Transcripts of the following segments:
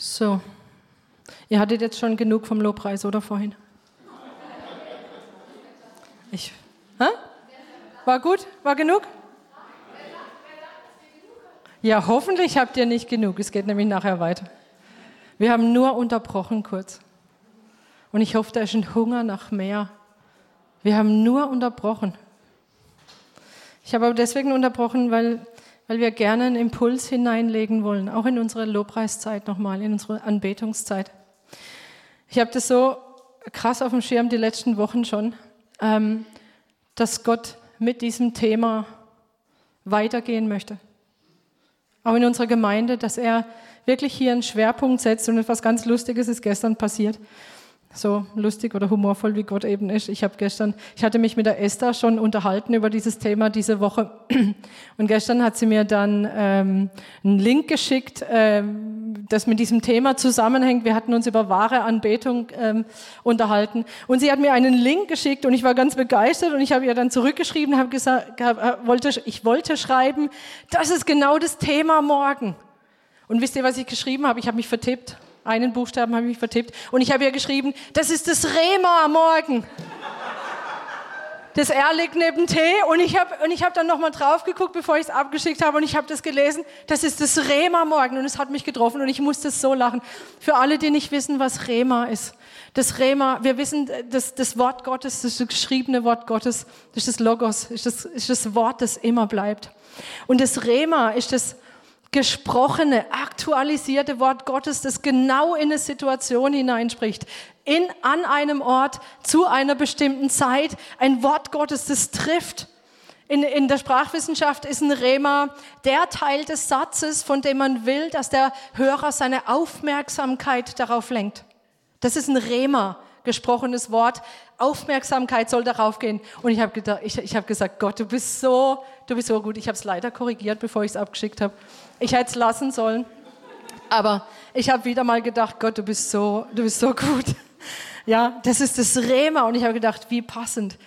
So, ihr hattet jetzt schon genug vom Lobpreis, oder vorhin? Ich, hä? War gut? War genug? Ja, hoffentlich habt ihr nicht genug. Es geht nämlich nachher weiter. Wir haben nur unterbrochen kurz. Und ich hoffe, da ist ein Hunger nach mehr. Wir haben nur unterbrochen. Ich habe aber deswegen unterbrochen, weil, weil wir gerne einen Impuls hineinlegen wollen, auch in unsere Lobpreiszeit nochmal, in unsere Anbetungszeit. Ich habe das so krass auf dem Schirm die letzten Wochen schon, ähm, dass Gott mit diesem Thema weitergehen möchte. Auch in unserer Gemeinde, dass er wirklich hier einen Schwerpunkt setzt und etwas ganz Lustiges ist gestern passiert so lustig oder humorvoll wie Gott eben ist. Ich habe gestern, ich hatte mich mit der Esther schon unterhalten über dieses Thema diese Woche und gestern hat sie mir dann ähm, einen Link geschickt, ähm, das mit diesem Thema zusammenhängt. Wir hatten uns über wahre Anbetung ähm, unterhalten und sie hat mir einen Link geschickt und ich war ganz begeistert und ich habe ihr dann zurückgeschrieben, habe gesagt, hab, wollte, ich wollte schreiben, das ist genau das Thema morgen. Und wisst ihr, was ich geschrieben habe? Ich habe mich vertippt. Einen Buchstaben habe ich mich vertippt. Und ich habe ihr geschrieben, das ist das Rema morgen. Das R liegt neben T und ich habe habe dann noch mal drauf geguckt, bevor ich es abgeschickt habe und ich habe das gelesen. Das ist das Rema morgen und es hat mich getroffen und ich musste so lachen. Für alle, die nicht wissen, was Rema ist. Das Rema, wir wissen, das, das Wort Gottes, das, das geschriebene Wort Gottes, das ist das Logos, ist das, ist das Wort, das immer bleibt. Und das Rema ist das gesprochene, aktualisierte Wort Gottes, das genau in eine Situation hineinspricht. In, an einem Ort, zu einer bestimmten Zeit. Ein Wort Gottes, das trifft. In, in der Sprachwissenschaft ist ein Rema der Teil des Satzes, von dem man will, dass der Hörer seine Aufmerksamkeit darauf lenkt. Das ist ein Rema, gesprochenes Wort. Aufmerksamkeit soll darauf gehen. Und ich habe ich, ich hab gesagt, Gott, du bist so, du bist so gut. Ich habe es leider korrigiert, bevor ich es abgeschickt habe. Ich hätte es lassen sollen. Aber ich habe wieder mal gedacht, Gott, du bist so, du bist so gut. Ja, das ist das Rema. Und ich habe gedacht, wie passend.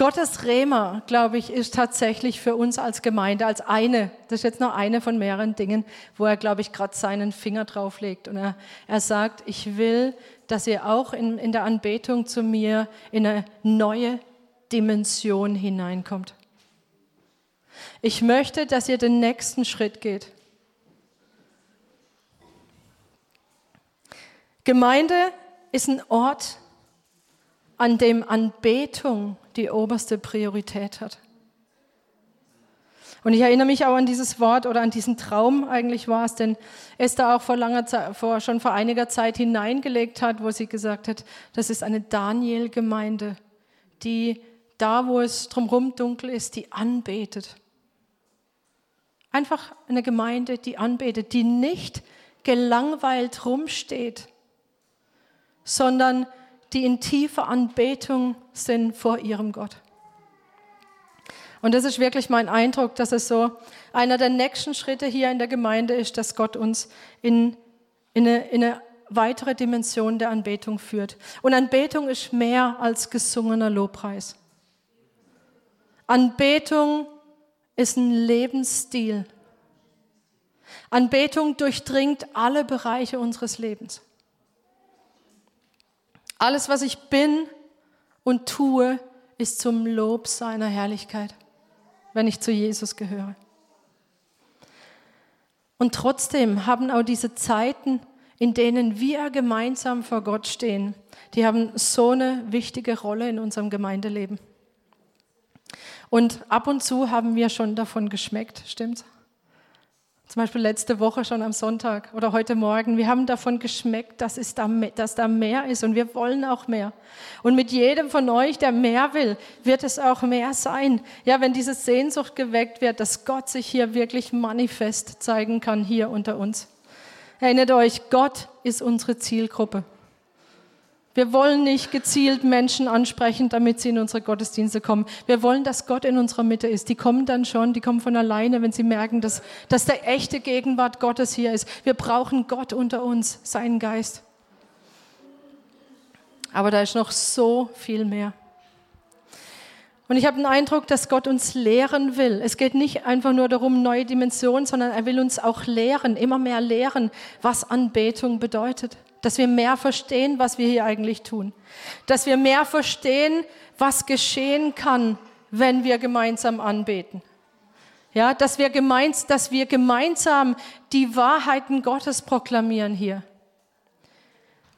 Gottes Rema, glaube ich, ist tatsächlich für uns als Gemeinde als eine, das ist jetzt nur eine von mehreren Dingen, wo er, glaube ich, gerade seinen Finger drauf legt. Und er, er sagt, ich will, dass ihr auch in, in der Anbetung zu mir in eine neue Dimension hineinkommt. Ich möchte, dass ihr den nächsten Schritt geht. Gemeinde ist ein Ort, an dem Anbetung die oberste Priorität hat. Und ich erinnere mich auch an dieses Wort oder an diesen Traum eigentlich war es, denn Esther auch vor langer Zeit, vor, schon vor einiger Zeit hineingelegt hat, wo sie gesagt hat, das ist eine Daniel-Gemeinde, die da, wo es drumherum dunkel ist, die anbetet. Einfach eine Gemeinde, die anbetet, die nicht gelangweilt rumsteht, sondern die in tiefer Anbetung sind vor ihrem Gott. Und das ist wirklich mein Eindruck, dass es so einer der nächsten Schritte hier in der Gemeinde ist, dass Gott uns in, in, eine, in eine weitere Dimension der Anbetung führt. Und Anbetung ist mehr als gesungener Lobpreis. Anbetung ist ein Lebensstil. Anbetung durchdringt alle Bereiche unseres Lebens. Alles, was ich bin und tue, ist zum Lob seiner Herrlichkeit, wenn ich zu Jesus gehöre. Und trotzdem haben auch diese Zeiten, in denen wir gemeinsam vor Gott stehen, die haben so eine wichtige Rolle in unserem Gemeindeleben. Und ab und zu haben wir schon davon geschmeckt, stimmt's? Zum Beispiel letzte Woche schon am Sonntag oder heute Morgen. Wir haben davon geschmeckt, dass, es da, dass da mehr ist und wir wollen auch mehr. Und mit jedem von euch, der mehr will, wird es auch mehr sein. Ja, wenn diese Sehnsucht geweckt wird, dass Gott sich hier wirklich manifest zeigen kann, hier unter uns. Erinnert euch, Gott ist unsere Zielgruppe. Wir wollen nicht gezielt Menschen ansprechen, damit sie in unsere Gottesdienste kommen. Wir wollen, dass Gott in unserer Mitte ist. Die kommen dann schon, die kommen von alleine, wenn sie merken, dass, dass der echte Gegenwart Gottes hier ist. Wir brauchen Gott unter uns, seinen Geist. Aber da ist noch so viel mehr. Und ich habe den Eindruck, dass Gott uns lehren will. Es geht nicht einfach nur darum, neue Dimensionen, sondern er will uns auch lehren, immer mehr lehren, was Anbetung bedeutet. Dass wir mehr verstehen, was wir hier eigentlich tun. Dass wir mehr verstehen, was geschehen kann, wenn wir gemeinsam anbeten. Ja, dass wir, gemeins, dass wir gemeinsam die Wahrheiten Gottes proklamieren hier.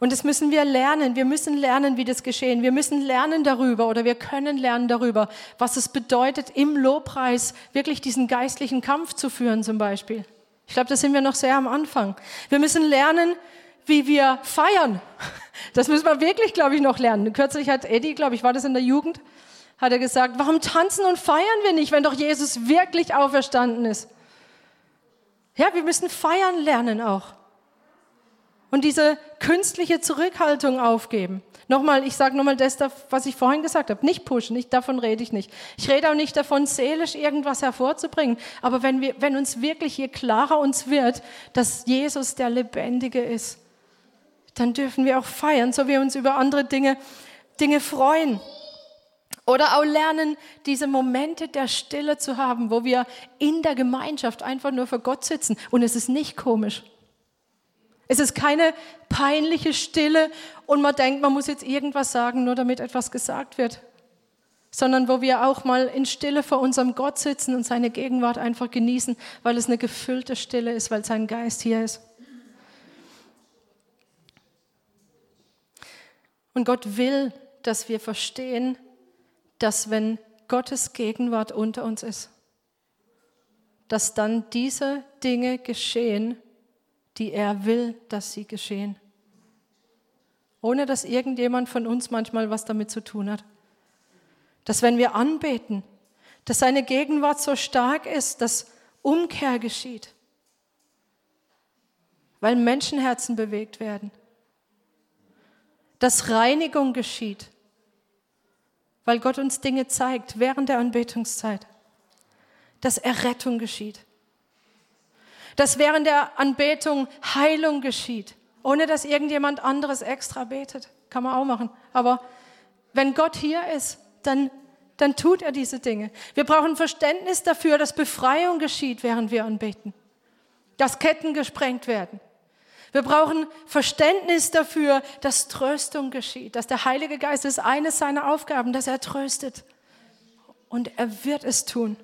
Und das müssen wir lernen. Wir müssen lernen, wie das geschehen. Wir müssen lernen darüber oder wir können lernen darüber, was es bedeutet, im Lobpreis wirklich diesen geistlichen Kampf zu führen zum Beispiel. Ich glaube, da sind wir noch sehr am Anfang. Wir müssen lernen, wie wir feiern. Das müssen wir wirklich, glaube ich, noch lernen. Kürzlich hat Eddie, glaube ich, war das in der Jugend, hat er gesagt, warum tanzen und feiern wir nicht, wenn doch Jesus wirklich auferstanden ist? Ja, wir müssen feiern lernen auch und diese künstliche Zurückhaltung aufgeben. Nochmal, ich sage nochmal das, was ich vorhin gesagt habe. Nicht pushen, nicht, davon rede ich nicht. Ich rede auch nicht davon, seelisch irgendwas hervorzubringen. Aber wenn, wir, wenn uns wirklich, je klarer uns wird, dass Jesus der Lebendige ist, dann dürfen wir auch feiern, so wie wir uns über andere Dinge, Dinge freuen. Oder auch lernen, diese Momente der Stille zu haben, wo wir in der Gemeinschaft einfach nur für Gott sitzen. Und es ist nicht komisch. Es ist keine peinliche Stille und man denkt, man muss jetzt irgendwas sagen, nur damit etwas gesagt wird, sondern wo wir auch mal in Stille vor unserem Gott sitzen und seine Gegenwart einfach genießen, weil es eine gefüllte Stille ist, weil sein Geist hier ist. Und Gott will, dass wir verstehen, dass wenn Gottes Gegenwart unter uns ist, dass dann diese Dinge geschehen, die er will, dass sie geschehen. Ohne dass irgendjemand von uns manchmal was damit zu tun hat. Dass wenn wir anbeten, dass seine Gegenwart so stark ist, dass Umkehr geschieht. Weil Menschenherzen bewegt werden. Dass Reinigung geschieht. Weil Gott uns Dinge zeigt während der Anbetungszeit. Dass Errettung geschieht dass während der Anbetung Heilung geschieht, ohne dass irgendjemand anderes extra betet. Kann man auch machen. Aber wenn Gott hier ist, dann, dann tut er diese Dinge. Wir brauchen Verständnis dafür, dass Befreiung geschieht, während wir anbeten. Dass Ketten gesprengt werden. Wir brauchen Verständnis dafür, dass Tröstung geschieht, dass der Heilige Geist ist eines seiner Aufgaben, dass er tröstet. Und er wird es tun.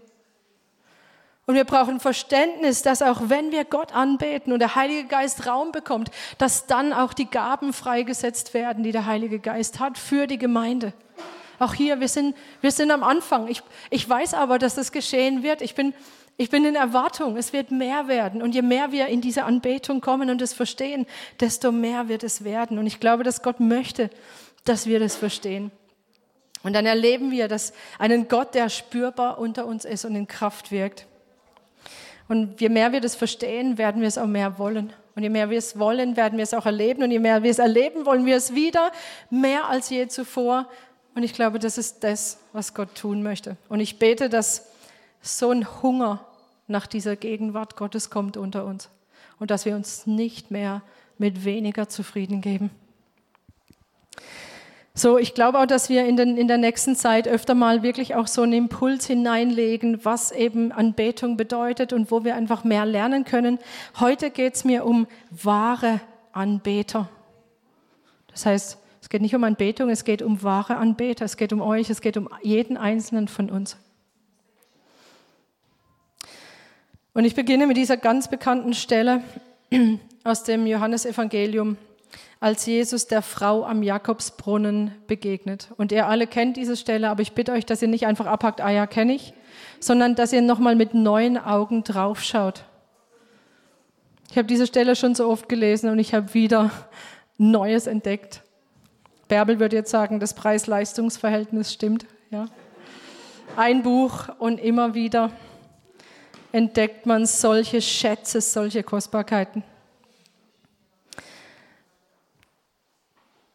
Und wir brauchen Verständnis, dass auch wenn wir Gott anbeten und der Heilige Geist Raum bekommt, dass dann auch die Gaben freigesetzt werden, die der Heilige Geist hat für die Gemeinde. Auch hier, wir sind, wir sind am Anfang. Ich, ich weiß aber, dass das geschehen wird. Ich bin, ich bin in Erwartung. Es wird mehr werden. Und je mehr wir in diese Anbetung kommen und es verstehen, desto mehr wird es werden. Und ich glaube, dass Gott möchte, dass wir das verstehen. Und dann erleben wir, dass einen Gott, der spürbar unter uns ist und in Kraft wirkt. Und je mehr wir das verstehen, werden wir es auch mehr wollen. Und je mehr wir es wollen, werden wir es auch erleben. Und je mehr wir es erleben, wollen wir es wieder mehr als je zuvor. Und ich glaube, das ist das, was Gott tun möchte. Und ich bete, dass so ein Hunger nach dieser Gegenwart Gottes kommt unter uns. Und dass wir uns nicht mehr mit weniger zufrieden geben. So, ich glaube auch, dass wir in, den, in der nächsten Zeit öfter mal wirklich auch so einen Impuls hineinlegen, was eben Anbetung bedeutet und wo wir einfach mehr lernen können. Heute geht es mir um wahre Anbeter. Das heißt, es geht nicht um Anbetung, es geht um wahre Anbeter. Es geht um euch, es geht um jeden einzelnen von uns. Und ich beginne mit dieser ganz bekannten Stelle aus dem Johannesevangelium als Jesus der Frau am Jakobsbrunnen begegnet. Und ihr alle kennt diese Stelle, aber ich bitte euch, dass ihr nicht einfach abhackt, ah ja, kenne ich, sondern dass ihr nochmal mit neuen Augen draufschaut. Ich habe diese Stelle schon so oft gelesen und ich habe wieder Neues entdeckt. Bärbel würde jetzt sagen, das Preis-Leistungs-Verhältnis stimmt. Ja. Ein Buch und immer wieder entdeckt man solche Schätze, solche Kostbarkeiten.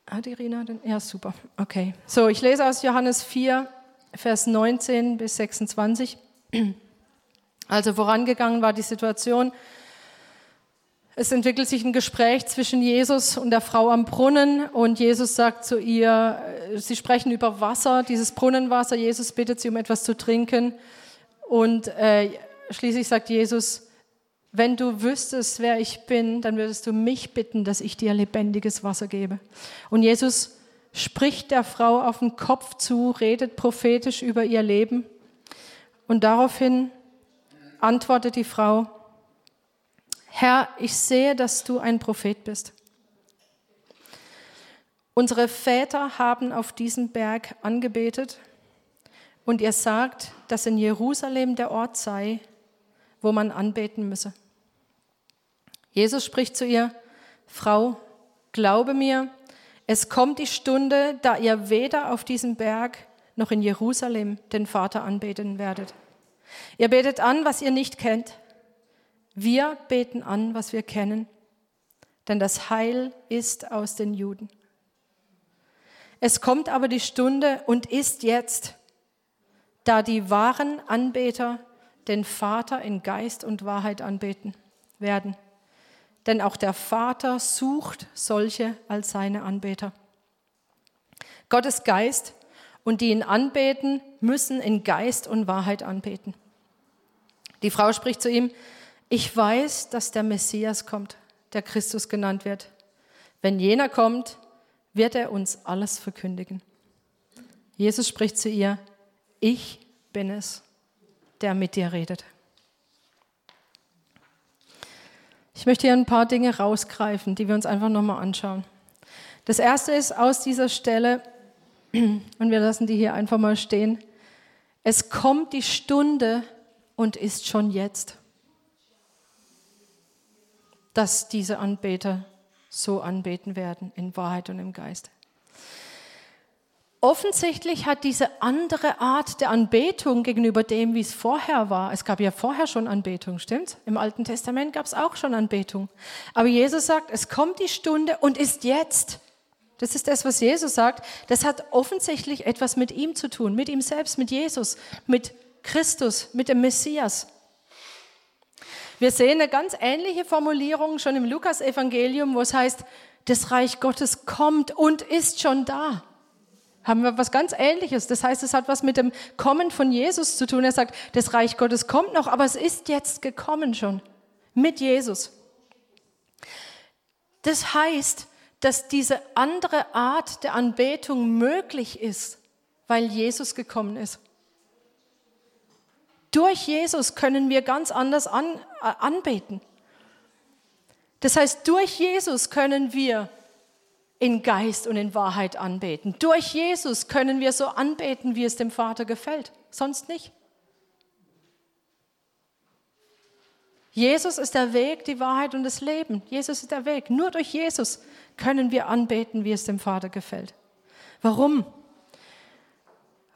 Hat Irina den? Ja, super. Okay. So, ich lese aus Johannes 4, Vers 19 bis 26. Also vorangegangen war die Situation, Es entwickelt sich ein Gespräch zwischen Jesus und der Frau am Brunnen und Jesus sagt zu ihr, äh, sie sprechen über Wasser, dieses Brunnenwasser. Jesus bittet sie um etwas zu trinken und äh, schließlich sagt Jesus, wenn du wüsstest, wer ich bin, dann würdest du mich bitten, dass ich dir lebendiges Wasser gebe. Und Jesus spricht der Frau auf den Kopf zu, redet prophetisch über ihr Leben und daraufhin antwortet die Frau, Herr, ich sehe, dass du ein Prophet bist. Unsere Väter haben auf diesem Berg angebetet und ihr sagt, dass in Jerusalem der Ort sei, wo man anbeten müsse. Jesus spricht zu ihr, Frau, glaube mir, es kommt die Stunde, da ihr weder auf diesem Berg noch in Jerusalem den Vater anbeten werdet. Ihr betet an, was ihr nicht kennt. Wir beten an, was wir kennen, denn das Heil ist aus den Juden. Es kommt aber die Stunde und ist jetzt, da die wahren Anbeter den Vater in Geist und Wahrheit anbeten werden. Denn auch der Vater sucht solche als seine Anbeter. Gottes Geist und die ihn anbeten, müssen in Geist und Wahrheit anbeten. Die Frau spricht zu ihm, ich weiß, dass der Messias kommt, der Christus genannt wird. Wenn jener kommt, wird er uns alles verkündigen. Jesus spricht zu ihr, ich bin es, der mit dir redet. Ich möchte hier ein paar Dinge rausgreifen, die wir uns einfach nochmal anschauen. Das erste ist aus dieser Stelle, und wir lassen die hier einfach mal stehen, es kommt die Stunde und ist schon jetzt dass diese Anbeter so anbeten werden, in Wahrheit und im Geist. Offensichtlich hat diese andere Art der Anbetung gegenüber dem, wie es vorher war, es gab ja vorher schon Anbetung, stimmt? Im Alten Testament gab es auch schon Anbetung. Aber Jesus sagt, es kommt die Stunde und ist jetzt. Das ist das, was Jesus sagt. Das hat offensichtlich etwas mit ihm zu tun, mit ihm selbst, mit Jesus, mit Christus, mit dem Messias. Wir sehen eine ganz ähnliche Formulierung schon im Lukas-Evangelium, wo es heißt, das Reich Gottes kommt und ist schon da. Haben wir was ganz Ähnliches. Das heißt, es hat was mit dem Kommen von Jesus zu tun. Er sagt, das Reich Gottes kommt noch, aber es ist jetzt gekommen schon. Mit Jesus. Das heißt, dass diese andere Art der Anbetung möglich ist, weil Jesus gekommen ist. Durch Jesus können wir ganz anders an, äh, anbeten. Das heißt, durch Jesus können wir in Geist und in Wahrheit anbeten. Durch Jesus können wir so anbeten, wie es dem Vater gefällt. Sonst nicht. Jesus ist der Weg, die Wahrheit und das Leben. Jesus ist der Weg. Nur durch Jesus können wir anbeten, wie es dem Vater gefällt. Warum?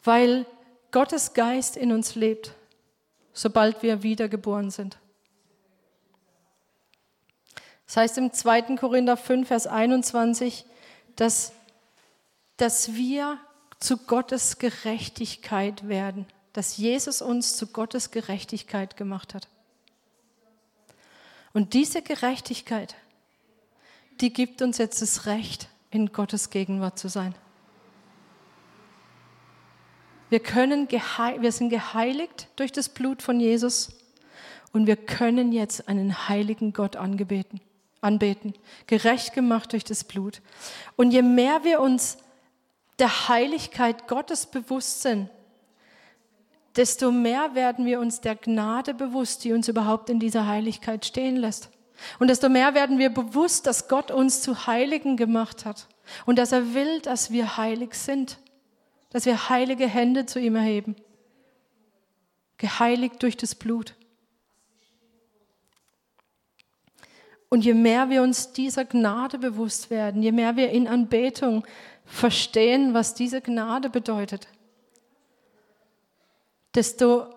Weil Gottes Geist in uns lebt sobald wir wiedergeboren sind. Das heißt im 2. Korinther 5, Vers 21, dass, dass wir zu Gottes Gerechtigkeit werden, dass Jesus uns zu Gottes Gerechtigkeit gemacht hat. Und diese Gerechtigkeit, die gibt uns jetzt das Recht, in Gottes Gegenwart zu sein. Wir, können wir sind geheiligt durch das Blut von Jesus und wir können jetzt einen heiligen Gott angebeten, anbeten, gerecht gemacht durch das Blut. Und je mehr wir uns der Heiligkeit Gottes bewusst sind, desto mehr werden wir uns der Gnade bewusst, die uns überhaupt in dieser Heiligkeit stehen lässt. Und desto mehr werden wir bewusst, dass Gott uns zu Heiligen gemacht hat und dass er will, dass wir heilig sind dass wir heilige Hände zu ihm erheben, geheiligt durch das Blut. Und je mehr wir uns dieser Gnade bewusst werden, je mehr wir in Anbetung verstehen, was diese Gnade bedeutet, desto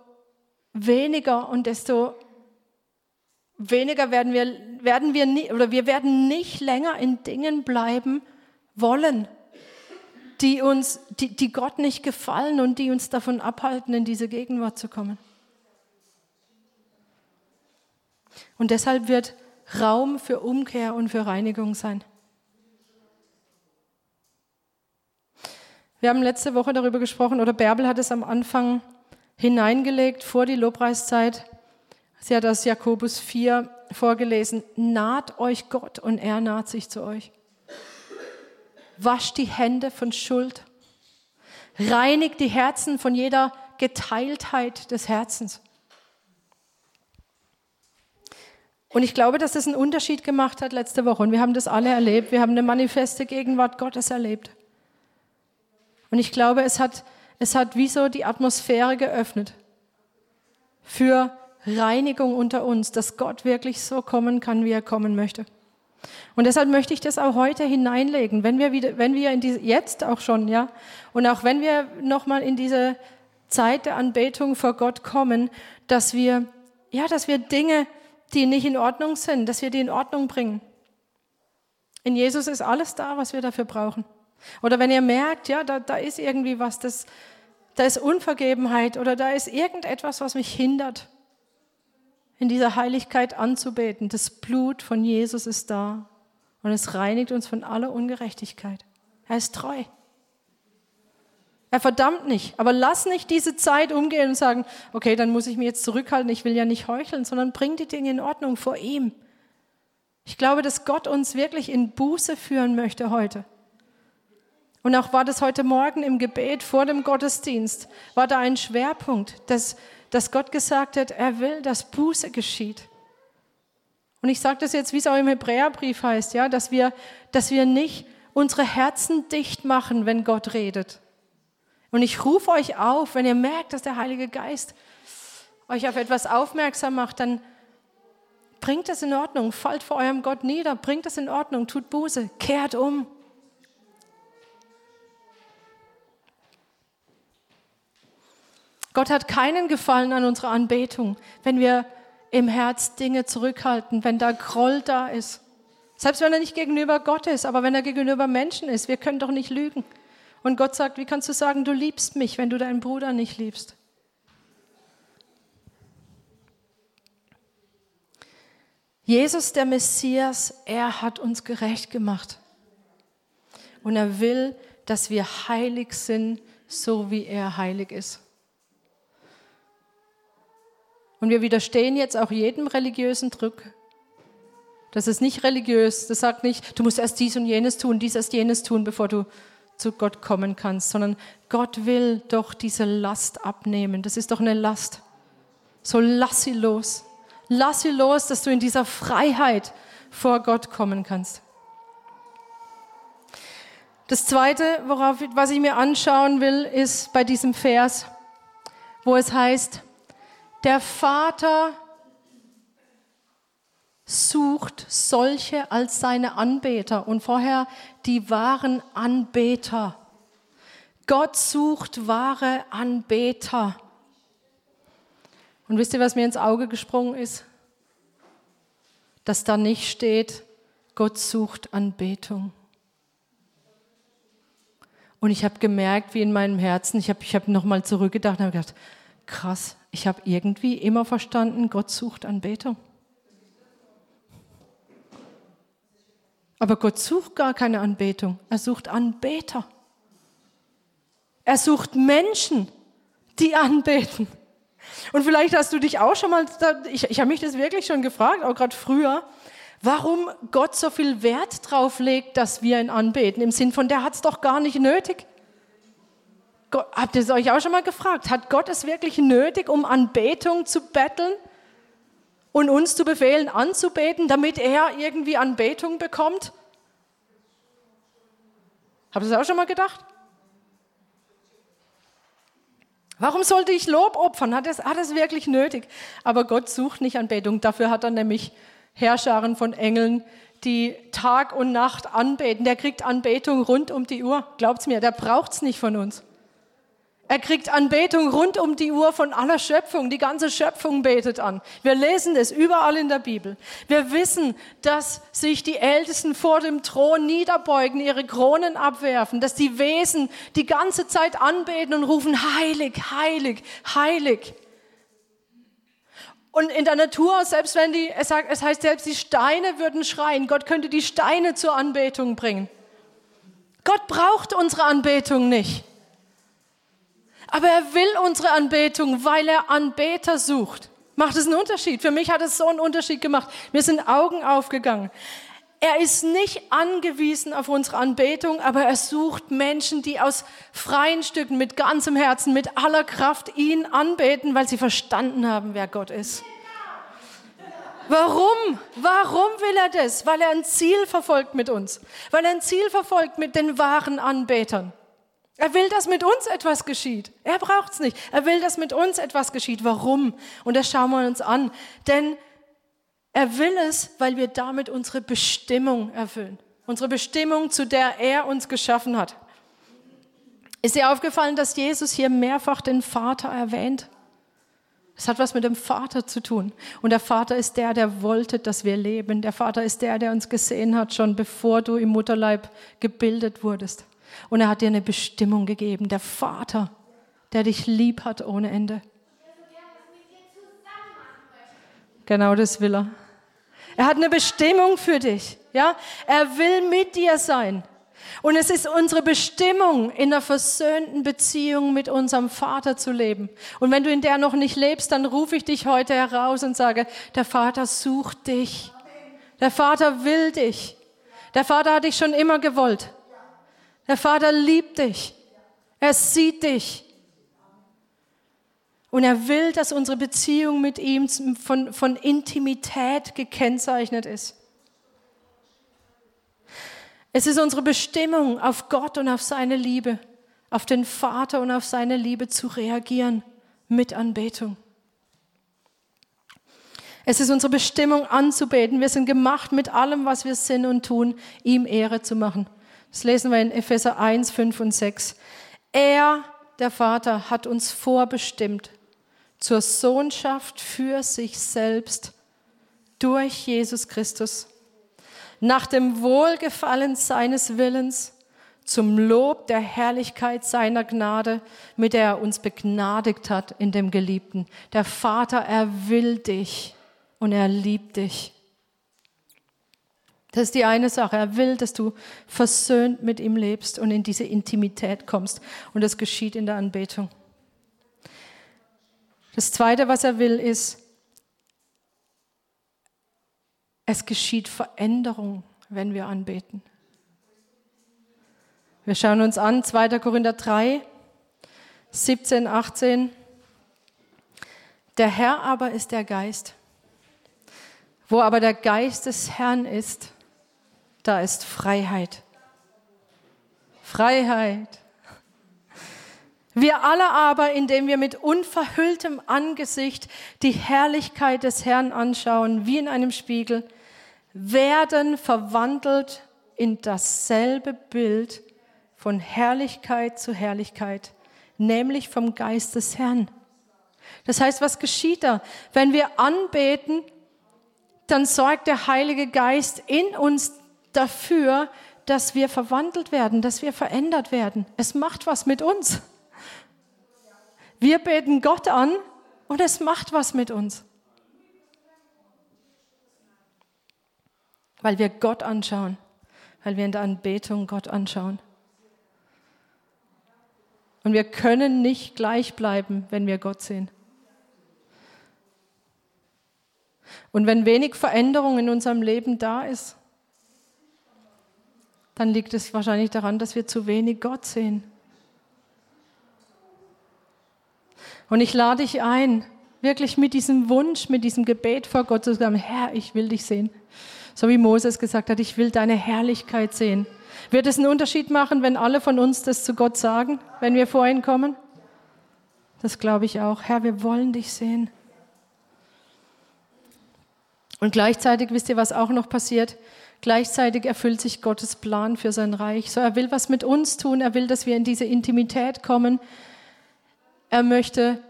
weniger und desto weniger werden wir, werden wir nie, oder wir werden nicht länger in Dingen bleiben wollen, die, uns, die, die Gott nicht gefallen und die uns davon abhalten, in diese Gegenwart zu kommen. Und deshalb wird Raum für Umkehr und für Reinigung sein. Wir haben letzte Woche darüber gesprochen, oder Bärbel hat es am Anfang hineingelegt vor die Lobpreiszeit. Sie hat aus Jakobus 4 vorgelesen, naht euch Gott und er naht sich zu euch. Wascht die Hände von Schuld. Reinigt die Herzen von jeder Geteiltheit des Herzens. Und ich glaube, dass das einen Unterschied gemacht hat letzte Woche. Und wir haben das alle erlebt. Wir haben eine manifeste Gegenwart Gottes erlebt. Und ich glaube, es hat, es hat wie so die Atmosphäre geöffnet für Reinigung unter uns, dass Gott wirklich so kommen kann, wie er kommen möchte. Und deshalb möchte ich das auch heute hineinlegen, wenn wir wieder, wenn wir in diese, jetzt auch schon, ja, und auch wenn wir nochmal in diese Zeit der Anbetung vor Gott kommen, dass wir, ja, dass wir Dinge, die nicht in Ordnung sind, dass wir die in Ordnung bringen. In Jesus ist alles da, was wir dafür brauchen. Oder wenn ihr merkt, ja, da, da ist irgendwie was, das, da ist Unvergebenheit oder da ist irgendetwas, was mich hindert, in dieser Heiligkeit anzubeten. Das Blut von Jesus ist da und es reinigt uns von aller Ungerechtigkeit. Er ist treu. Er verdammt nicht. Aber lass nicht diese Zeit umgehen und sagen, okay, dann muss ich mich jetzt zurückhalten, ich will ja nicht heucheln, sondern bring die Dinge in Ordnung vor ihm. Ich glaube, dass Gott uns wirklich in Buße führen möchte heute. Und auch war das heute Morgen im Gebet vor dem Gottesdienst, war da ein Schwerpunkt, dass, dass Gott gesagt hat, er will, dass Buße geschieht. Und ich sage das jetzt, wie es auch im Hebräerbrief heißt, ja, dass wir, dass wir nicht unsere Herzen dicht machen, wenn Gott redet. Und ich rufe euch auf, wenn ihr merkt, dass der Heilige Geist euch auf etwas aufmerksam macht, dann bringt es in Ordnung, fallt vor eurem Gott nieder, bringt es in Ordnung, tut Buße, kehrt um. Gott hat keinen Gefallen an unserer Anbetung, wenn wir im Herz Dinge zurückhalten, wenn da Groll da ist. Selbst wenn er nicht gegenüber Gott ist, aber wenn er gegenüber Menschen ist, wir können doch nicht lügen. Und Gott sagt, wie kannst du sagen, du liebst mich, wenn du deinen Bruder nicht liebst? Jesus, der Messias, er hat uns gerecht gemacht. Und er will, dass wir heilig sind, so wie er heilig ist. Und wir widerstehen jetzt auch jedem religiösen Druck. Das ist nicht religiös. Das sagt nicht, du musst erst dies und jenes tun, dies erst jenes tun, bevor du zu Gott kommen kannst, sondern Gott will doch diese Last abnehmen. Das ist doch eine Last. So lass sie los. Lass sie los, dass du in dieser Freiheit vor Gott kommen kannst. Das zweite, worauf, was ich mir anschauen will, ist bei diesem Vers, wo es heißt, der Vater sucht solche als seine Anbeter und vorher die wahren Anbeter. Gott sucht wahre Anbeter. Und wisst ihr, was mir ins Auge gesprungen ist? Dass da nicht steht, Gott sucht Anbetung. Und ich habe gemerkt, wie in meinem Herzen, ich habe ich hab nochmal zurückgedacht und habe gedacht, krass, ich habe irgendwie immer verstanden, Gott sucht Anbetung. Aber Gott sucht gar keine Anbetung, er sucht Anbeter. Er sucht Menschen, die anbeten. Und vielleicht hast du dich auch schon mal, ich, ich habe mich das wirklich schon gefragt, auch gerade früher, warum Gott so viel Wert drauf legt, dass wir ihn anbeten. Im Sinn von, der hat es doch gar nicht nötig. Gott, habt ihr es euch auch schon mal gefragt? Hat Gott es wirklich nötig, um Anbetung zu betteln und uns zu befehlen, anzubeten, damit er irgendwie Anbetung bekommt? Habt ihr das auch schon mal gedacht? Warum sollte ich Lob opfern? Hat es, hat wirklich nötig? Aber Gott sucht nicht Anbetung. Dafür hat er nämlich Herrscharen von Engeln, die Tag und Nacht anbeten. Der kriegt Anbetung rund um die Uhr. Glaubt's mir, der braucht's nicht von uns. Er kriegt Anbetung rund um die Uhr von aller Schöpfung. Die ganze Schöpfung betet an. Wir lesen es überall in der Bibel. Wir wissen, dass sich die Ältesten vor dem Thron niederbeugen, ihre Kronen abwerfen, dass die Wesen die ganze Zeit anbeten und rufen, heilig, heilig, heilig. Und in der Natur, selbst wenn die, es, heißt, selbst die Steine würden schreien, Gott könnte die Steine zur Anbetung bringen. Gott braucht unsere Anbetung nicht. Aber er will unsere Anbetung, weil er Anbeter sucht. Macht es einen Unterschied? Für mich hat es so einen Unterschied gemacht. Mir sind Augen aufgegangen. Er ist nicht angewiesen auf unsere Anbetung, aber er sucht Menschen, die aus freien Stücken, mit ganzem Herzen, mit aller Kraft ihn anbeten, weil sie verstanden haben, wer Gott ist. Warum? Warum will er das? Weil er ein Ziel verfolgt mit uns. Weil er ein Ziel verfolgt mit den wahren Anbetern. Er will, dass mit uns etwas geschieht. Er braucht es nicht. Er will, dass mit uns etwas geschieht. Warum? Und das schauen wir uns an. Denn er will es, weil wir damit unsere Bestimmung erfüllen. Unsere Bestimmung, zu der er uns geschaffen hat. Ist dir aufgefallen, dass Jesus hier mehrfach den Vater erwähnt? Es hat was mit dem Vater zu tun. Und der Vater ist der, der wollte, dass wir leben. Der Vater ist der, der uns gesehen hat, schon bevor du im Mutterleib gebildet wurdest. Und er hat dir eine Bestimmung gegeben. Der Vater, der dich lieb hat ohne Ende. Genau das will er. Er hat eine Bestimmung für dich. Ja? Er will mit dir sein. Und es ist unsere Bestimmung, in einer versöhnten Beziehung mit unserem Vater zu leben. Und wenn du in der noch nicht lebst, dann rufe ich dich heute heraus und sage, der Vater sucht dich. Der Vater will dich. Der Vater hat dich schon immer gewollt. Der Vater liebt dich. Er sieht dich. Und er will, dass unsere Beziehung mit ihm von, von Intimität gekennzeichnet ist. Es ist unsere Bestimmung, auf Gott und auf seine Liebe, auf den Vater und auf seine Liebe zu reagieren mit Anbetung. Es ist unsere Bestimmung anzubeten. Wir sind gemacht, mit allem, was wir sind und tun, ihm Ehre zu machen. Das lesen wir in Epheser 1, 5 und 6. Er, der Vater, hat uns vorbestimmt zur Sohnschaft für sich selbst durch Jesus Christus, nach dem Wohlgefallen seines Willens, zum Lob der Herrlichkeit seiner Gnade, mit der er uns begnadigt hat in dem Geliebten. Der Vater, er will dich und er liebt dich. Das ist die eine Sache. Er will, dass du versöhnt mit ihm lebst und in diese Intimität kommst. Und das geschieht in der Anbetung. Das Zweite, was er will, ist, es geschieht Veränderung, wenn wir anbeten. Wir schauen uns an 2. Korinther 3, 17, 18. Der Herr aber ist der Geist. Wo aber der Geist des Herrn ist, da ist Freiheit. Freiheit. Wir alle aber, indem wir mit unverhülltem Angesicht die Herrlichkeit des Herrn anschauen, wie in einem Spiegel, werden verwandelt in dasselbe Bild von Herrlichkeit zu Herrlichkeit, nämlich vom Geist des Herrn. Das heißt, was geschieht da? Wenn wir anbeten, dann sorgt der Heilige Geist in uns dafür, dass wir verwandelt werden, dass wir verändert werden. Es macht was mit uns. Wir beten Gott an und es macht was mit uns. Weil wir Gott anschauen, weil wir in der Anbetung Gott anschauen. Und wir können nicht gleich bleiben, wenn wir Gott sehen. Und wenn wenig Veränderung in unserem Leben da ist, dann liegt es wahrscheinlich daran, dass wir zu wenig Gott sehen. Und ich lade dich ein, wirklich mit diesem Wunsch, mit diesem Gebet vor Gott zu sagen, Herr, ich will dich sehen. So wie Moses gesagt hat, ich will deine Herrlichkeit sehen. Wird es einen Unterschied machen, wenn alle von uns das zu Gott sagen, wenn wir vor ihn kommen? Das glaube ich auch. Herr, wir wollen dich sehen. Und gleichzeitig wisst ihr, was auch noch passiert? Gleichzeitig erfüllt sich Gottes Plan für sein Reich. So, er will was mit uns tun. Er will, dass wir in diese Intimität kommen, er möchte,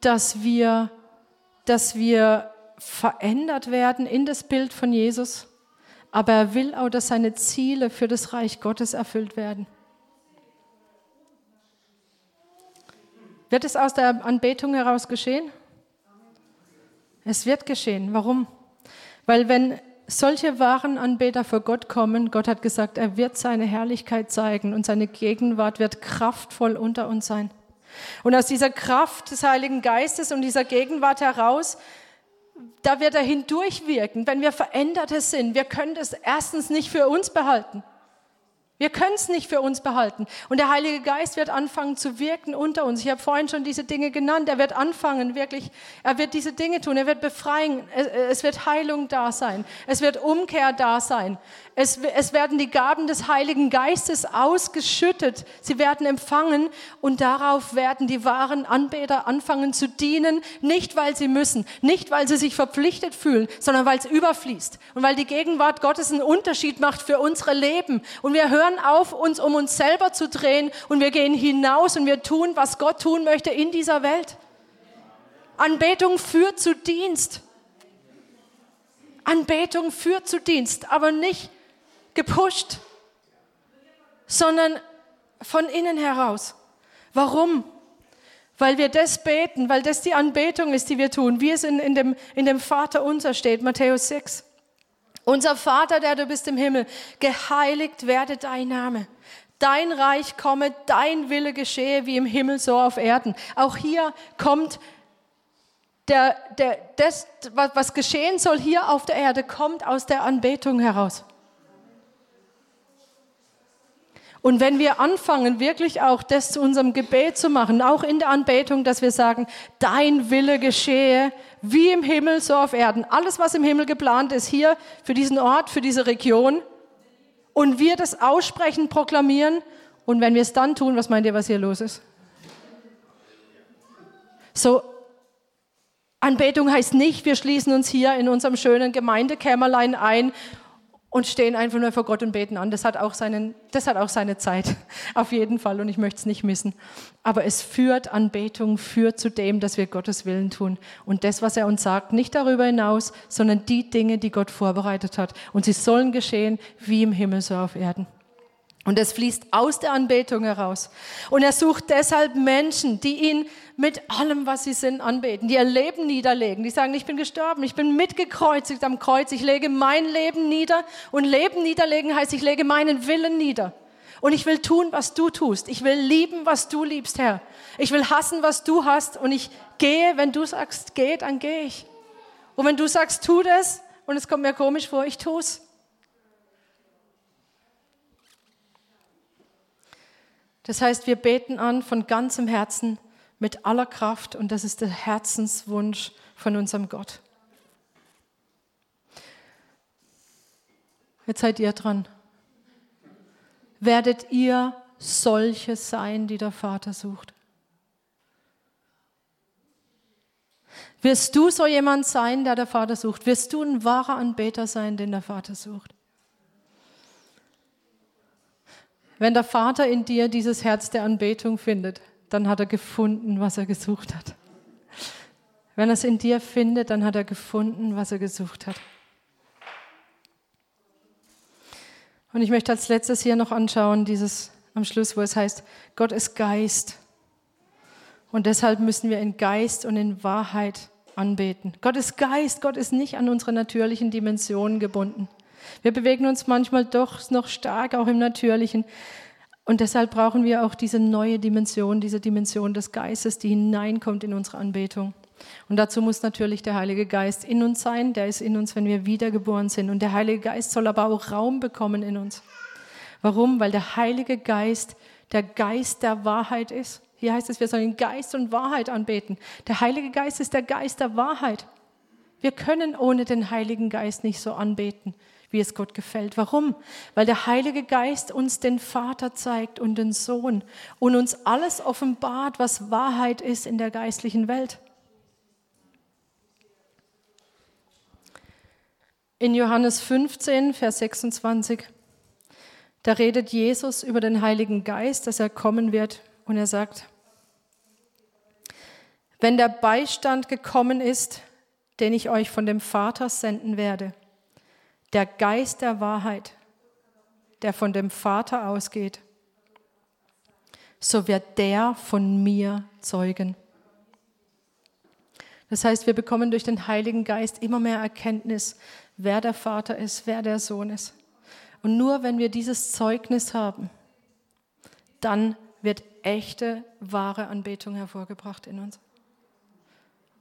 dass wir, dass wir verändert werden in das Bild von Jesus. Aber er will auch, dass seine Ziele für das Reich Gottes erfüllt werden. Wird es aus der Anbetung heraus geschehen? Es wird geschehen. Warum? Weil wenn solche wahren Anbeter vor Gott kommen, Gott hat gesagt, er wird seine Herrlichkeit zeigen und seine Gegenwart wird kraftvoll unter uns sein. Und aus dieser Kraft des Heiligen Geistes und dieser Gegenwart heraus, da wird er hindurchwirken, wenn wir Veränderte sind. Wir können das erstens nicht für uns behalten. Wir können es nicht für uns behalten. Und der Heilige Geist wird anfangen zu wirken unter uns. Ich habe vorhin schon diese Dinge genannt. Er wird anfangen, wirklich, er wird diese Dinge tun. Er wird befreien. Es, wird Heilung da sein. Es wird Umkehr da sein. Es, es werden die Gaben des Heiligen Geistes ausgeschüttet. Sie werden empfangen und darauf werden die wahren Anbeter anfangen zu dienen. Nicht, weil sie müssen, nicht, weil sie sich verpflichtet fühlen, sondern weil es überfließt. Und weil die Gegenwart Gottes einen Unterschied macht für unsere Leben. Und wir hören hören auf, uns um uns selber zu drehen und wir gehen hinaus und wir tun, was Gott tun möchte in dieser Welt. Anbetung führt zu Dienst. Anbetung führt zu Dienst, aber nicht gepusht, sondern von innen heraus. Warum? Weil wir das beten, weil das die Anbetung ist, die wir tun, wie es in, in, dem, in dem Vater unser steht, Matthäus 6. Unser Vater, der du bist im Himmel, geheiligt werde dein Name. Dein Reich komme, dein Wille geschehe wie im Himmel so auf Erden. Auch hier kommt der, der, das, was geschehen soll hier auf der Erde, kommt aus der Anbetung heraus. Und wenn wir anfangen, wirklich auch das zu unserem Gebet zu machen, auch in der Anbetung, dass wir sagen, dein Wille geschehe, wie im Himmel, so auf Erden. Alles, was im Himmel geplant ist, hier für diesen Ort, für diese Region. Und wir das aussprechen, proklamieren. Und wenn wir es dann tun, was meint ihr, was hier los ist? So, Anbetung heißt nicht, wir schließen uns hier in unserem schönen Gemeindekämmerlein ein und stehen einfach nur vor Gott und beten an. Das hat auch, seinen, das hat auch seine Zeit, auf jeden Fall, und ich möchte es nicht missen. Aber es führt, Anbetung führt zu dem, dass wir Gottes Willen tun. Und das, was er uns sagt, nicht darüber hinaus, sondern die Dinge, die Gott vorbereitet hat. Und sie sollen geschehen wie im Himmel, so auf Erden. Und es fließt aus der Anbetung heraus. Und er sucht deshalb Menschen, die ihn mit allem, was sie sind, anbeten, die ihr Leben niederlegen, die sagen, ich bin gestorben, ich bin mitgekreuzigt am Kreuz, ich lege mein Leben nieder. Und Leben niederlegen heißt, ich lege meinen Willen nieder. Und ich will tun, was du tust. Ich will lieben, was du liebst, Herr. Ich will hassen, was du hast. Und ich gehe, wenn du sagst, geh, dann gehe ich. Und wenn du sagst, tu das, und es kommt mir komisch vor, ich tue es. Das heißt, wir beten an von ganzem Herzen, mit aller Kraft und das ist der Herzenswunsch von unserem Gott. Jetzt seid ihr dran. Werdet ihr solche sein, die der Vater sucht? Wirst du so jemand sein, der der Vater sucht? Wirst du ein wahrer Anbeter sein, den der Vater sucht? Wenn der Vater in dir dieses Herz der Anbetung findet, dann hat er gefunden, was er gesucht hat. Wenn er es in dir findet, dann hat er gefunden, was er gesucht hat. Und ich möchte als letztes hier noch anschauen, dieses am Schluss, wo es heißt, Gott ist Geist. Und deshalb müssen wir in Geist und in Wahrheit anbeten. Gott ist Geist, Gott ist nicht an unsere natürlichen Dimensionen gebunden. Wir bewegen uns manchmal doch noch stark auch im Natürlichen. Und deshalb brauchen wir auch diese neue Dimension, diese Dimension des Geistes, die hineinkommt in unsere Anbetung. Und dazu muss natürlich der Heilige Geist in uns sein. Der ist in uns, wenn wir wiedergeboren sind. Und der Heilige Geist soll aber auch Raum bekommen in uns. Warum? Weil der Heilige Geist der Geist der Wahrheit ist. Hier heißt es, wir sollen Geist und Wahrheit anbeten. Der Heilige Geist ist der Geist der Wahrheit. Wir können ohne den Heiligen Geist nicht so anbeten wie es Gott gefällt. Warum? Weil der Heilige Geist uns den Vater zeigt und den Sohn und uns alles offenbart, was Wahrheit ist in der geistlichen Welt. In Johannes 15, Vers 26, da redet Jesus über den Heiligen Geist, dass er kommen wird und er sagt, wenn der Beistand gekommen ist, den ich euch von dem Vater senden werde, der Geist der Wahrheit, der von dem Vater ausgeht, so wird der von mir zeugen. Das heißt, wir bekommen durch den Heiligen Geist immer mehr Erkenntnis, wer der Vater ist, wer der Sohn ist. Und nur wenn wir dieses Zeugnis haben, dann wird echte, wahre Anbetung hervorgebracht in uns.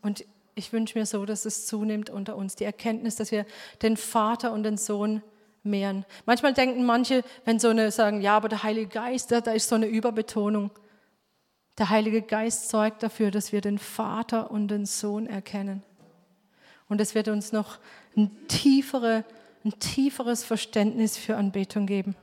Und ich wünsche mir so, dass es zunimmt unter uns, die Erkenntnis, dass wir den Vater und den Sohn mehren. Manchmal denken manche, wenn so eine sagen, ja, aber der Heilige Geist, da, da ist so eine Überbetonung. Der Heilige Geist sorgt dafür, dass wir den Vater und den Sohn erkennen. Und es wird uns noch ein, tiefere, ein tieferes Verständnis für Anbetung geben.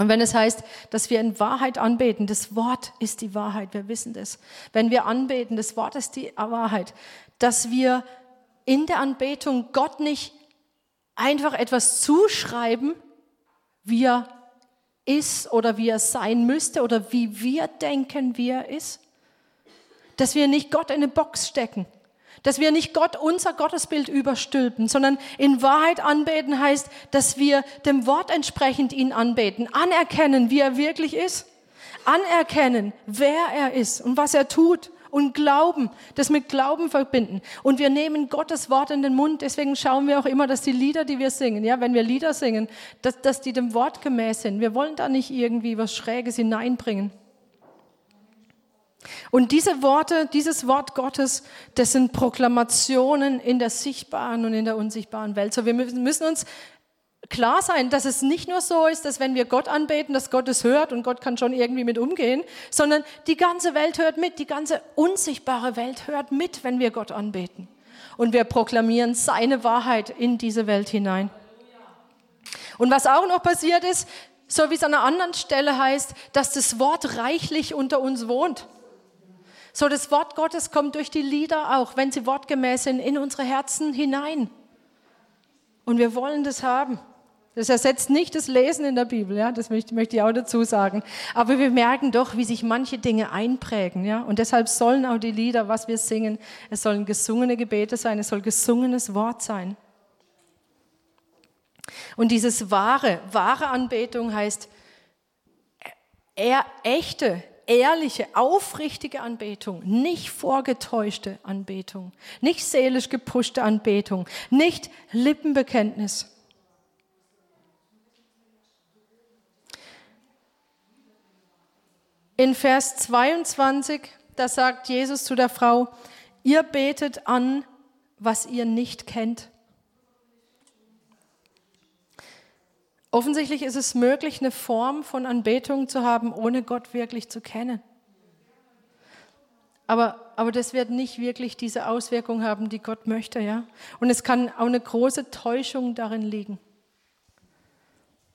Und wenn es heißt, dass wir in Wahrheit anbeten, das Wort ist die Wahrheit, wir wissen das. Wenn wir anbeten, das Wort ist die Wahrheit, dass wir in der Anbetung Gott nicht einfach etwas zuschreiben, wie er ist oder wie er sein müsste oder wie wir denken, wie er ist. Dass wir nicht Gott in eine Box stecken, dass wir nicht Gott unser Gottesbild überstülpen, sondern in Wahrheit anbeten heißt, dass wir dem Wort entsprechend ihn anbeten, anerkennen, wie er wirklich ist, anerkennen, wer er ist und was er tut und Glauben, das mit Glauben verbinden. Und wir nehmen Gottes Wort in den Mund. Deswegen schauen wir auch immer, dass die Lieder, die wir singen, ja, wenn wir Lieder singen, dass, dass die dem Wort gemäß sind. Wir wollen da nicht irgendwie was Schräges hineinbringen. Und diese Worte, dieses Wort Gottes, das sind Proklamationen in der sichtbaren und in der unsichtbaren Welt. So, wir müssen uns klar sein, dass es nicht nur so ist, dass wenn wir Gott anbeten, dass Gott es hört und Gott kann schon irgendwie mit umgehen, sondern die ganze Welt hört mit, die ganze unsichtbare Welt hört mit, wenn wir Gott anbeten. Und wir proklamieren seine Wahrheit in diese Welt hinein. Und was auch noch passiert ist, so wie es an einer anderen Stelle heißt, dass das Wort reichlich unter uns wohnt. So, das Wort Gottes kommt durch die Lieder auch, wenn sie wortgemäß sind, in unsere Herzen hinein. Und wir wollen das haben. Das ersetzt nicht das Lesen in der Bibel, ja, das möchte, möchte ich auch dazu sagen. Aber wir merken doch, wie sich manche Dinge einprägen, ja. Und deshalb sollen auch die Lieder, was wir singen, es sollen gesungene Gebete sein, es soll gesungenes Wort sein. Und dieses wahre, wahre Anbetung heißt eher echte, ehrliche, aufrichtige Anbetung, nicht vorgetäuschte Anbetung, nicht seelisch gepuschte Anbetung, nicht Lippenbekenntnis. In Vers 22, da sagt Jesus zu der Frau, ihr betet an, was ihr nicht kennt. Offensichtlich ist es möglich, eine Form von Anbetung zu haben, ohne Gott wirklich zu kennen. Aber, aber das wird nicht wirklich diese Auswirkung haben, die Gott möchte, ja. Und es kann auch eine große Täuschung darin liegen.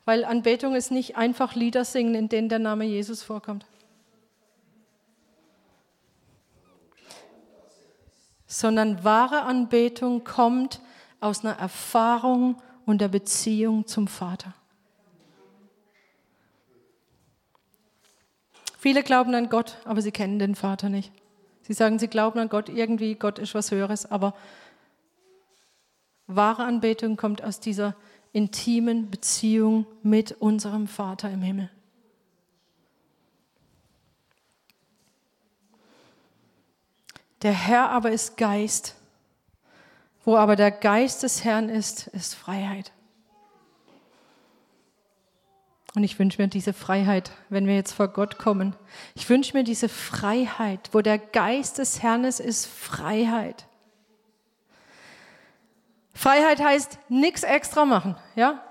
Weil Anbetung ist nicht einfach Lieder singen, in denen der Name Jesus vorkommt. sondern wahre Anbetung kommt aus einer Erfahrung und der Beziehung zum Vater. Viele glauben an Gott, aber sie kennen den Vater nicht. Sie sagen, sie glauben an Gott irgendwie, Gott ist was Höheres, aber wahre Anbetung kommt aus dieser intimen Beziehung mit unserem Vater im Himmel. Der Herr aber ist Geist. Wo aber der Geist des Herrn ist, ist Freiheit. Und ich wünsche mir diese Freiheit, wenn wir jetzt vor Gott kommen. Ich wünsche mir diese Freiheit. Wo der Geist des Herrn ist, ist Freiheit. Freiheit heißt nichts extra machen, ja?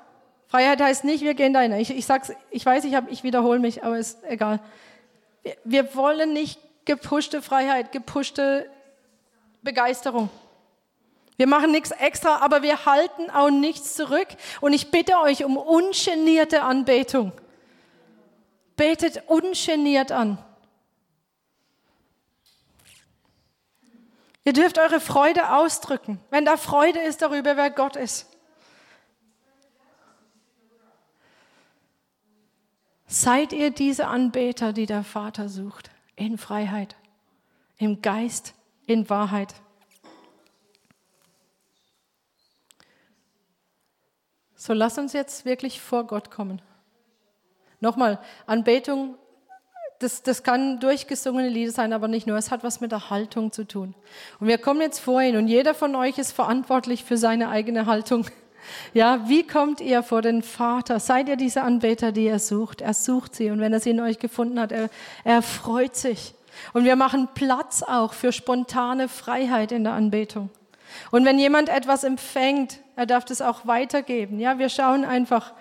Freiheit heißt nicht, wir gehen da hinein. Ich, ich sag's, ich weiß, ich, ich wiederhole mich, aber ist egal. Wir, wir wollen nicht gepushte Freiheit, gepushte Begeisterung. Wir machen nichts extra, aber wir halten auch nichts zurück. Und ich bitte euch um ungenierte Anbetung. Betet ungeniert an. Ihr dürft eure Freude ausdrücken, wenn da Freude ist darüber, wer Gott ist. Seid ihr diese Anbeter, die der Vater sucht? in Freiheit, im Geist, in Wahrheit. So lass uns jetzt wirklich vor Gott kommen. Nochmal, Anbetung, das, das kann durchgesungene Lieder sein, aber nicht nur. Es hat was mit der Haltung zu tun. Und wir kommen jetzt vorhin und jeder von euch ist verantwortlich für seine eigene Haltung. Ja, wie kommt ihr vor den Vater? Seid ihr diese Anbeter, die er sucht? Er sucht sie und wenn er sie in euch gefunden hat, er, er freut sich. Und wir machen Platz auch für spontane Freiheit in der Anbetung. Und wenn jemand etwas empfängt, er darf das auch weitergeben. Ja, wir schauen einfach,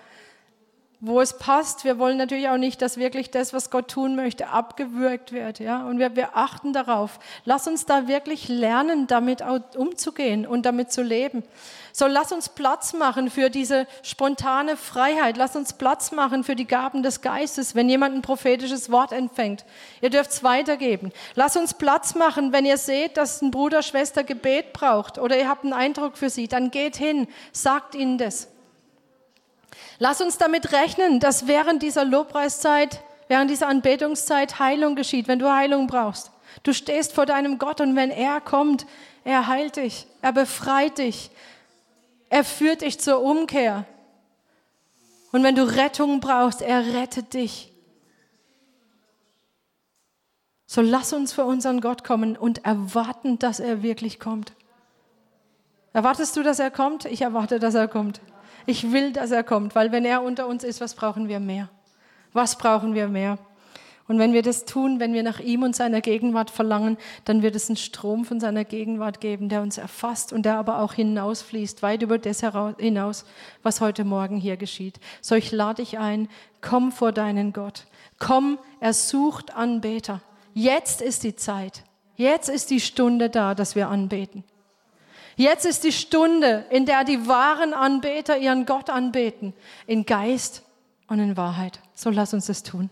wo es passt. Wir wollen natürlich auch nicht, dass wirklich das, was Gott tun möchte, abgewürgt wird. Ja? Und wir, wir achten darauf. Lass uns da wirklich lernen, damit umzugehen und damit zu leben. So, lass uns Platz machen für diese spontane Freiheit. Lass uns Platz machen für die Gaben des Geistes, wenn jemand ein prophetisches Wort empfängt. Ihr dürft es weitergeben. Lass uns Platz machen, wenn ihr seht, dass ein Bruder, Schwester Gebet braucht oder ihr habt einen Eindruck für sie. Dann geht hin, sagt ihnen das. Lass uns damit rechnen, dass während dieser Lobpreiszeit, während dieser Anbetungszeit Heilung geschieht, wenn du Heilung brauchst. Du stehst vor deinem Gott und wenn er kommt, er heilt dich, er befreit dich, er führt dich zur Umkehr. Und wenn du Rettung brauchst, er rettet dich. So lass uns vor unseren Gott kommen und erwarten, dass er wirklich kommt. Erwartest du, dass er kommt? Ich erwarte, dass er kommt. Ich will, dass er kommt, weil wenn er unter uns ist, was brauchen wir mehr? Was brauchen wir mehr? Und wenn wir das tun, wenn wir nach ihm und seiner Gegenwart verlangen, dann wird es einen Strom von seiner Gegenwart geben, der uns erfasst und der aber auch hinausfließt, weit über das hinaus, was heute Morgen hier geschieht. So, ich lade dich ein, komm vor deinen Gott. Komm, er sucht Anbeter. Jetzt ist die Zeit. Jetzt ist die Stunde da, dass wir anbeten. Jetzt ist die Stunde, in der die wahren Anbeter ihren Gott anbeten, in Geist und in Wahrheit. So lass uns das tun.